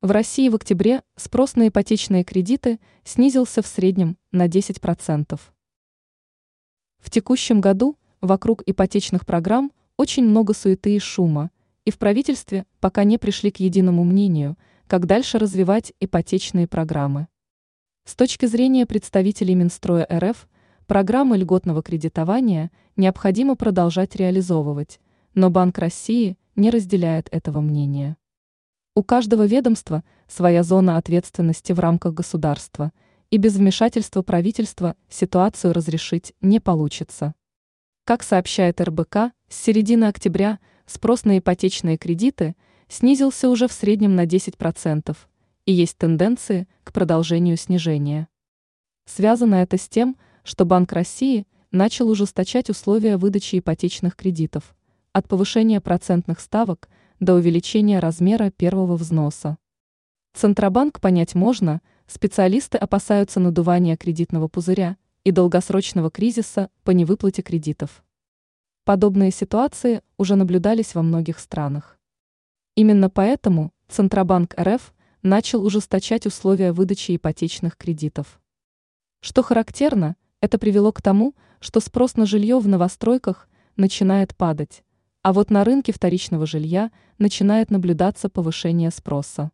В России в октябре спрос на ипотечные кредиты снизился в среднем на 10%. В текущем году вокруг ипотечных программ очень много суеты и шума, и в правительстве пока не пришли к единому мнению, как дальше развивать ипотечные программы. С точки зрения представителей Минстроя РФ, программы льготного кредитования необходимо продолжать реализовывать, но Банк России не разделяет этого мнения. У каждого ведомства своя зона ответственности в рамках государства, и без вмешательства правительства ситуацию разрешить не получится. Как сообщает РБК, с середины октября спрос на ипотечные кредиты снизился уже в среднем на 10%, и есть тенденции к продолжению снижения. Связано это с тем, что Банк России начал ужесточать условия выдачи ипотечных кредитов, от повышения процентных ставок – до увеличения размера первого взноса. Центробанк понять можно, специалисты опасаются надувания кредитного пузыря и долгосрочного кризиса по невыплате кредитов. Подобные ситуации уже наблюдались во многих странах. Именно поэтому Центробанк РФ начал ужесточать условия выдачи ипотечных кредитов. Что характерно, это привело к тому, что спрос на жилье в новостройках начинает падать, а вот на рынке вторичного жилья начинает наблюдаться повышение спроса.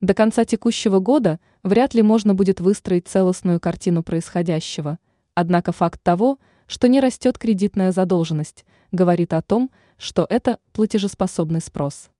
До конца текущего года вряд ли можно будет выстроить целостную картину происходящего, однако факт того, что не растет кредитная задолженность, говорит о том, что это платежеспособный спрос.